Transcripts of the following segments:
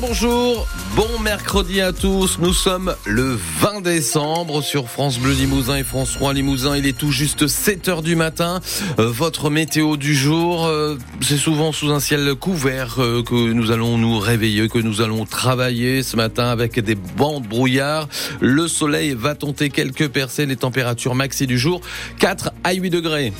Bonjour, bon mercredi à tous. Nous sommes le 20 décembre sur France Bleu Limousin et François Limousin. Il est tout juste 7 heures du matin. Euh, votre météo du jour, euh, c'est souvent sous un ciel couvert euh, que nous allons nous réveiller, que nous allons travailler ce matin avec des bancs de brouillard. Le soleil va tenter quelques percées, les températures maxi du jour 4 à 8 degrés.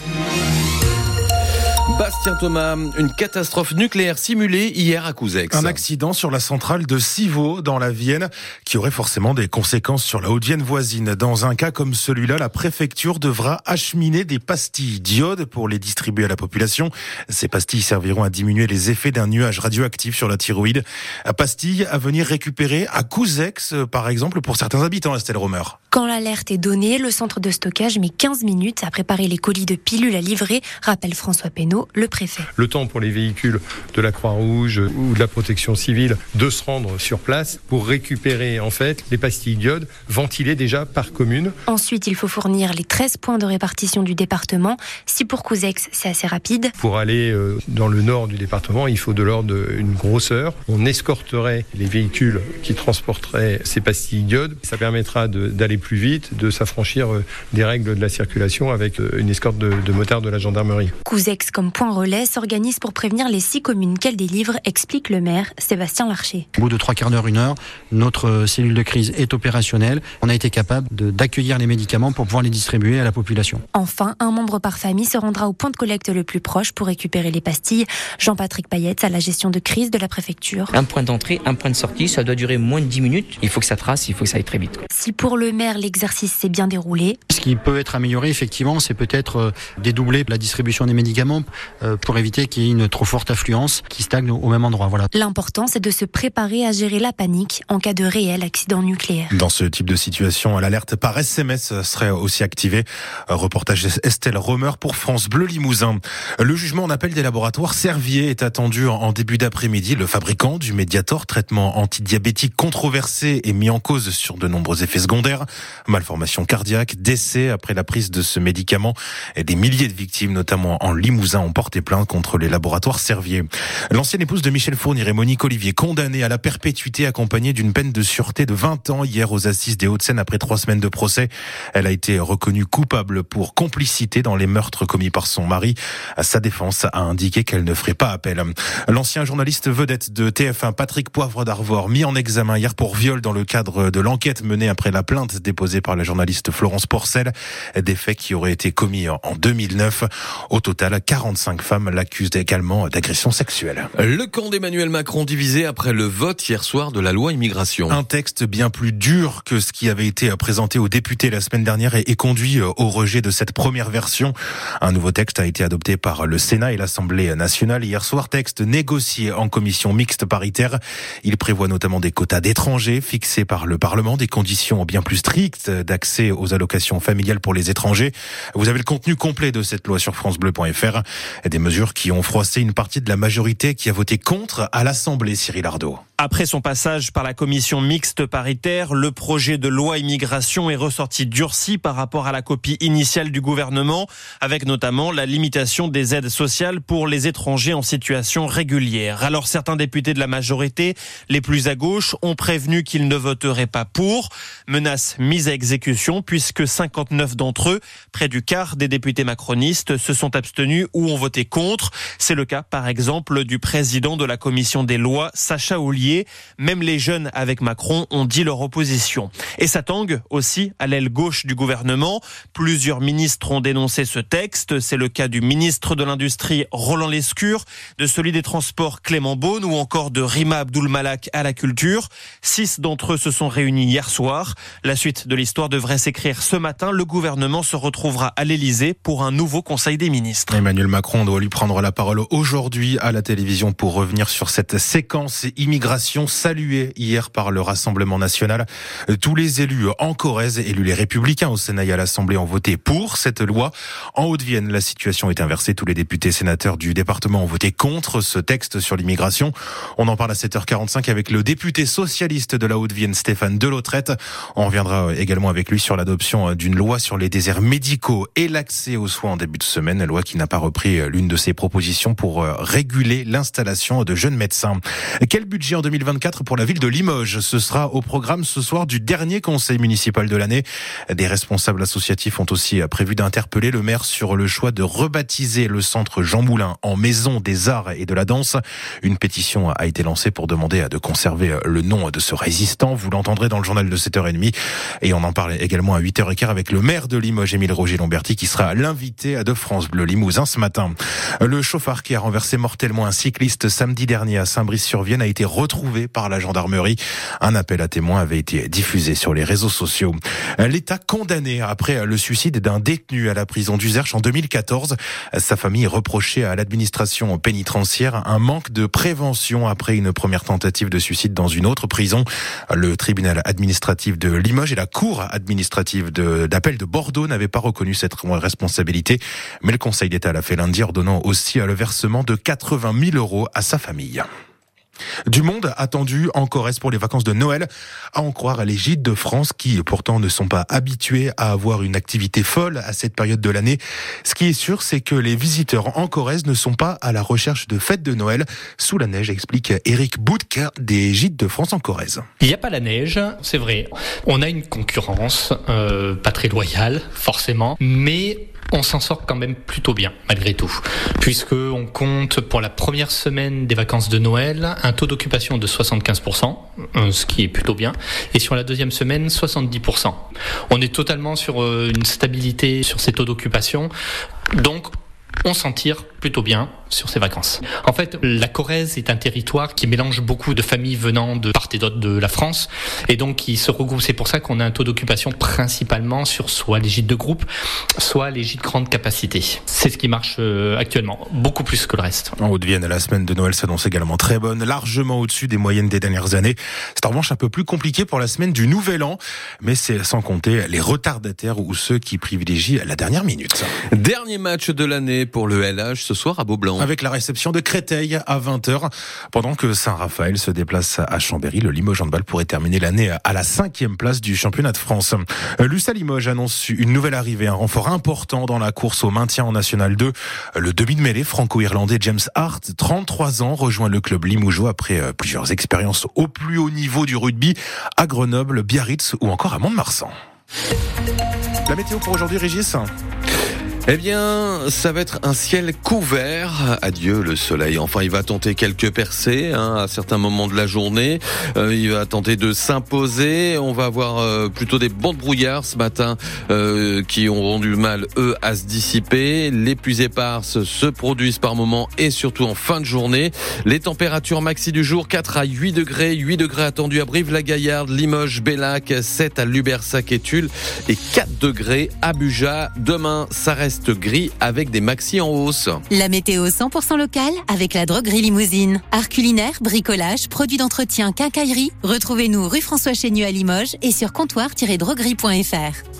Bastien Thomas, une catastrophe nucléaire simulée hier à Couzex. Un accident sur la centrale de Civaux dans la Vienne qui aurait forcément des conséquences sur la Haute-Vienne voisine. Dans un cas comme celui-là, la préfecture devra acheminer des pastilles d'iode pour les distribuer à la population. Ces pastilles serviront à diminuer les effets d'un nuage radioactif sur la thyroïde. Pastilles à venir récupérer à Couzex, par exemple, pour certains habitants, Estelle Romer. Quand l'alerte est donnée, le centre de stockage met 15 minutes à préparer les colis de pilules à livrer, rappelle François Pénaud, le préfet. Le temps pour les véhicules de la Croix-Rouge ou de la protection civile de se rendre sur place pour récupérer en fait les pastilles d'iode ventilées déjà par commune. Ensuite, il faut fournir les 13 points de répartition du département. Si pour Couzex, c'est assez rapide. Pour aller euh, dans le nord du département, il faut de l'ordre d'une grosseur. On escorterait les véhicules qui transporteraient ces pastilles d'iode. Ça permettra d'aller plus vite, de s'affranchir euh, des règles de la circulation avec euh, une escorte de, de motards de la gendarmerie. Couzex comme point relais s'organise pour prévenir les six communes qu'elle délivre, explique le maire Sébastien Larcher. Au bout de trois quarts d'heure, une heure, notre euh, cellule de crise est opérationnelle. On a été capable d'accueillir les médicaments pour pouvoir les distribuer à la population. Enfin, un membre par famille se rendra au point de collecte le plus proche pour récupérer les pastilles. Jean-Patrick Payette à la gestion de crise de la préfecture. Un point d'entrée, un point de sortie, ça doit durer moins de 10 minutes. Il faut que ça trace, il faut que ça aille très vite. Si pour le maire l'exercice s'est bien déroulé. Ce qui peut être amélioré, effectivement, c'est peut-être euh, dédoubler la distribution des médicaments pour éviter qu'il y ait une trop forte affluence qui stagne au même endroit. Voilà. L'important, c'est de se préparer à gérer la panique en cas de réel accident nucléaire. Dans ce type de situation, l'alerte par SMS serait aussi activée. Reportage Estelle Romer pour France Bleu Limousin. Le jugement en appel des laboratoires Servier est attendu en début d'après-midi. Le fabricant du Mediator, traitement antidiabétique controversé et mis en cause sur de nombreux effets secondaires, malformation cardiaque, décès après la prise de ce médicament. Et des milliers de victimes, notamment en Limousin, ont porté plainte contre les laboratoires Servier. L'ancienne épouse de Michel Fournier et Monique Olivier, condamnée à la perpétuité accompagnée d'une peine de sûreté de 20 ans hier aux assises des Hauts-de-Seine après trois semaines de procès. Elle a été reconnue coupable pour complicité dans les meurtres commis par son mari. Sa défense a indiqué qu'elle ne ferait pas appel. L'ancien journaliste vedette de TF1, Patrick Poivre d'Arvor, mis en examen hier pour viol dans le cadre de l'enquête menée après la plainte déposée par la journaliste Florence Porcel. Des faits qui auraient été commis en 2009. Au total, 45 femmes l'accusent également d'agression sexuelle. Le camp d'Emmanuel Macron divisé après le vote hier soir de la loi immigration. Un texte bien plus dur que ce qui avait été présenté aux députés la semaine dernière et conduit au rejet de cette première version. Un nouveau texte a été adopté par le Sénat et l'Assemblée nationale hier soir. Texte négocié en commission mixte paritaire. Il prévoit notamment des quotas d'étrangers fixés par le Parlement, des conditions bien plus strictes d'accès aux allocations familiales pour les étrangers. Vous avez le contenu complet de cette loi sur francebleu.fr. Des mesures qui ont froissé une partie de la majorité qui a voté contre à l'Assemblée, Cyril Ardo. Après son passage par la commission mixte paritaire, le projet de loi immigration est ressorti durci par rapport à la copie initiale du gouvernement, avec notamment la limitation des aides sociales pour les étrangers en situation régulière. Alors certains députés de la majorité, les plus à gauche, ont prévenu qu'ils ne voteraient pas pour. Menace mise à exécution puisque 59 d'entre eux, près du quart des députés macronistes, se sont abstenus ou ont voté contre. C'est le cas par exemple du président de la commission des lois, Sacha Même les jeunes avec Macron ont dit leur opposition. Et ça tangue aussi à l'aile gauche du gouvernement. Plusieurs ministres ont dénoncé ce texte. C'est le cas du ministre de l'Industrie Roland Lescure, de celui des Transports Clément Beaune ou encore de Rima Abdul Malak à la culture. Six d'entre eux se sont réunis hier soir. La suite de l'histoire devrait s'écrire ce matin. Le gouvernement se retrouvera à l'Elysée pour un nouveau Conseil des ministres. Emmanuel Macron doit lui prendre la parole aujourd'hui à la télévision pour revenir sur cette séquence immigration saluée hier par le Rassemblement national. Tous les élus en Corrèze, élus les républicains au Sénat et à l'Assemblée ont voté pour cette loi. En Haute-Vienne, la situation est inversée. Tous les députés sénateurs du département ont voté contre ce texte sur l'immigration. On en parle à 7h45 avec le député socialiste de la Haute-Vienne, Stéphane Delotrette. On reviendra également avec lui sur l'adoption d'une loi sur les déserts médicaux et l'accès aux soins en début de semaine, loi qui n'a pas repris l'une de ses propositions pour réguler l'installation de jeunes médecins. Quel budget en 2024 pour la ville de Limoges. Ce sera au programme ce soir du dernier conseil municipal de l'année. Des responsables associatifs ont aussi prévu d'interpeller le maire sur le choix de rebaptiser le centre Jean Moulin en maison des arts et de la danse. Une pétition a été lancée pour demander de conserver le nom de ce résistant. Vous l'entendrez dans le journal de 7h30. Et on en parle également à 8h15 avec le maire de Limoges, Émile Roger Lomberti, qui sera l'invité de France Bleu Limousin ce matin. Le chauffard qui a renversé mortellement un cycliste samedi dernier à Saint-Brice-sur-Vienne a été retrouvé par la gendarmerie. Un appel à témoins avait été diffusé sur les réseaux sociaux. L'État condamné après le suicide d'un détenu à la prison d'Uzerche en 2014. Sa famille reprochait à l'administration pénitentiaire un manque de prévention après une première tentative de suicide dans une autre prison. Le tribunal administratif de Limoges et la cour administrative d'appel de, Bordeaux n'avaient pas reconnu cette responsabilité, mais le Conseil d'État l'a fait lundi, ordonnant aussi le versement de 80 000 euros à sa famille. Du monde attendu en Corrèze pour les vacances de Noël, à en croire les gîtes de France qui pourtant ne sont pas habitués à avoir une activité folle à cette période de l'année. Ce qui est sûr, c'est que les visiteurs en Corrèze ne sont pas à la recherche de fêtes de Noël sous la neige, explique Eric Boudker des gîtes de France en Corrèze. Il n'y a pas la neige, c'est vrai. On a une concurrence euh, pas très loyale, forcément, mais on s'en sort quand même plutôt bien malgré tout, puisque on compte pour la première semaine des vacances de Noël un taux d'occupation de 75%, euh, ce qui est plutôt bien, et sur la deuxième semaine 70%. On est totalement sur euh, une stabilité sur ces taux d'occupation, donc on s'en tire plutôt bien sur ses vacances. En fait, la Corrèze est un territoire qui mélange beaucoup de familles venant de part et d'autre de la France, et donc qui se regroupent. C'est pour ça qu'on a un taux d'occupation principalement sur soit les gîtes de groupe, soit les gîtes grande capacité. C'est ce qui marche euh, actuellement, beaucoup plus que le reste. En Haute-Vienne, la semaine de Noël s'annonce également très bonne, largement au-dessus des moyennes des dernières années. C'est en revanche un peu plus compliqué pour la semaine du Nouvel An, mais c'est sans compter les retardataires ou ceux qui privilégient la dernière minute. Dernier match de l'année pour le LH ce soir à Beaublanc. Avec la réception de Créteil à 20h. Pendant que Saint-Raphaël se déplace à Chambéry, le Limoges Handball pourrait terminer l'année à la cinquième place du championnat de France. Lussa Limoges annonce une nouvelle arrivée, un renfort important dans la course au maintien en National 2. Le demi de mêlée franco-irlandais James Hart, 33 ans, rejoint le club limougeois après euh, plusieurs expériences au plus haut niveau du rugby à Grenoble, Biarritz ou encore à Mont-de-Marsan. La météo pour aujourd'hui, Régis? Eh bien, ça va être un ciel couvert. Adieu le soleil. Enfin, il va tenter quelques percées hein, à certains moments de la journée. Euh, il va tenter de s'imposer. On va avoir euh, plutôt des bancs de brouillard ce matin euh, qui ont du mal, eux, à se dissiper. Les plus éparses se produisent par moments et surtout en fin de journée. Les températures maxi du jour, 4 à 8 degrés. 8 degrés attendus à Brive-la-Gaillarde, Limoges, Bellac, 7 à Lubersac et et 4 degrés à Buja. Demain, ça reste gris avec des maxi en hausse. La météo 100% locale avec la droguerie limousine. Art culinaire, bricolage, produits d'entretien, quincaillerie. Retrouvez-nous rue François Chénieux à Limoges et sur comptoir-droguerie.fr.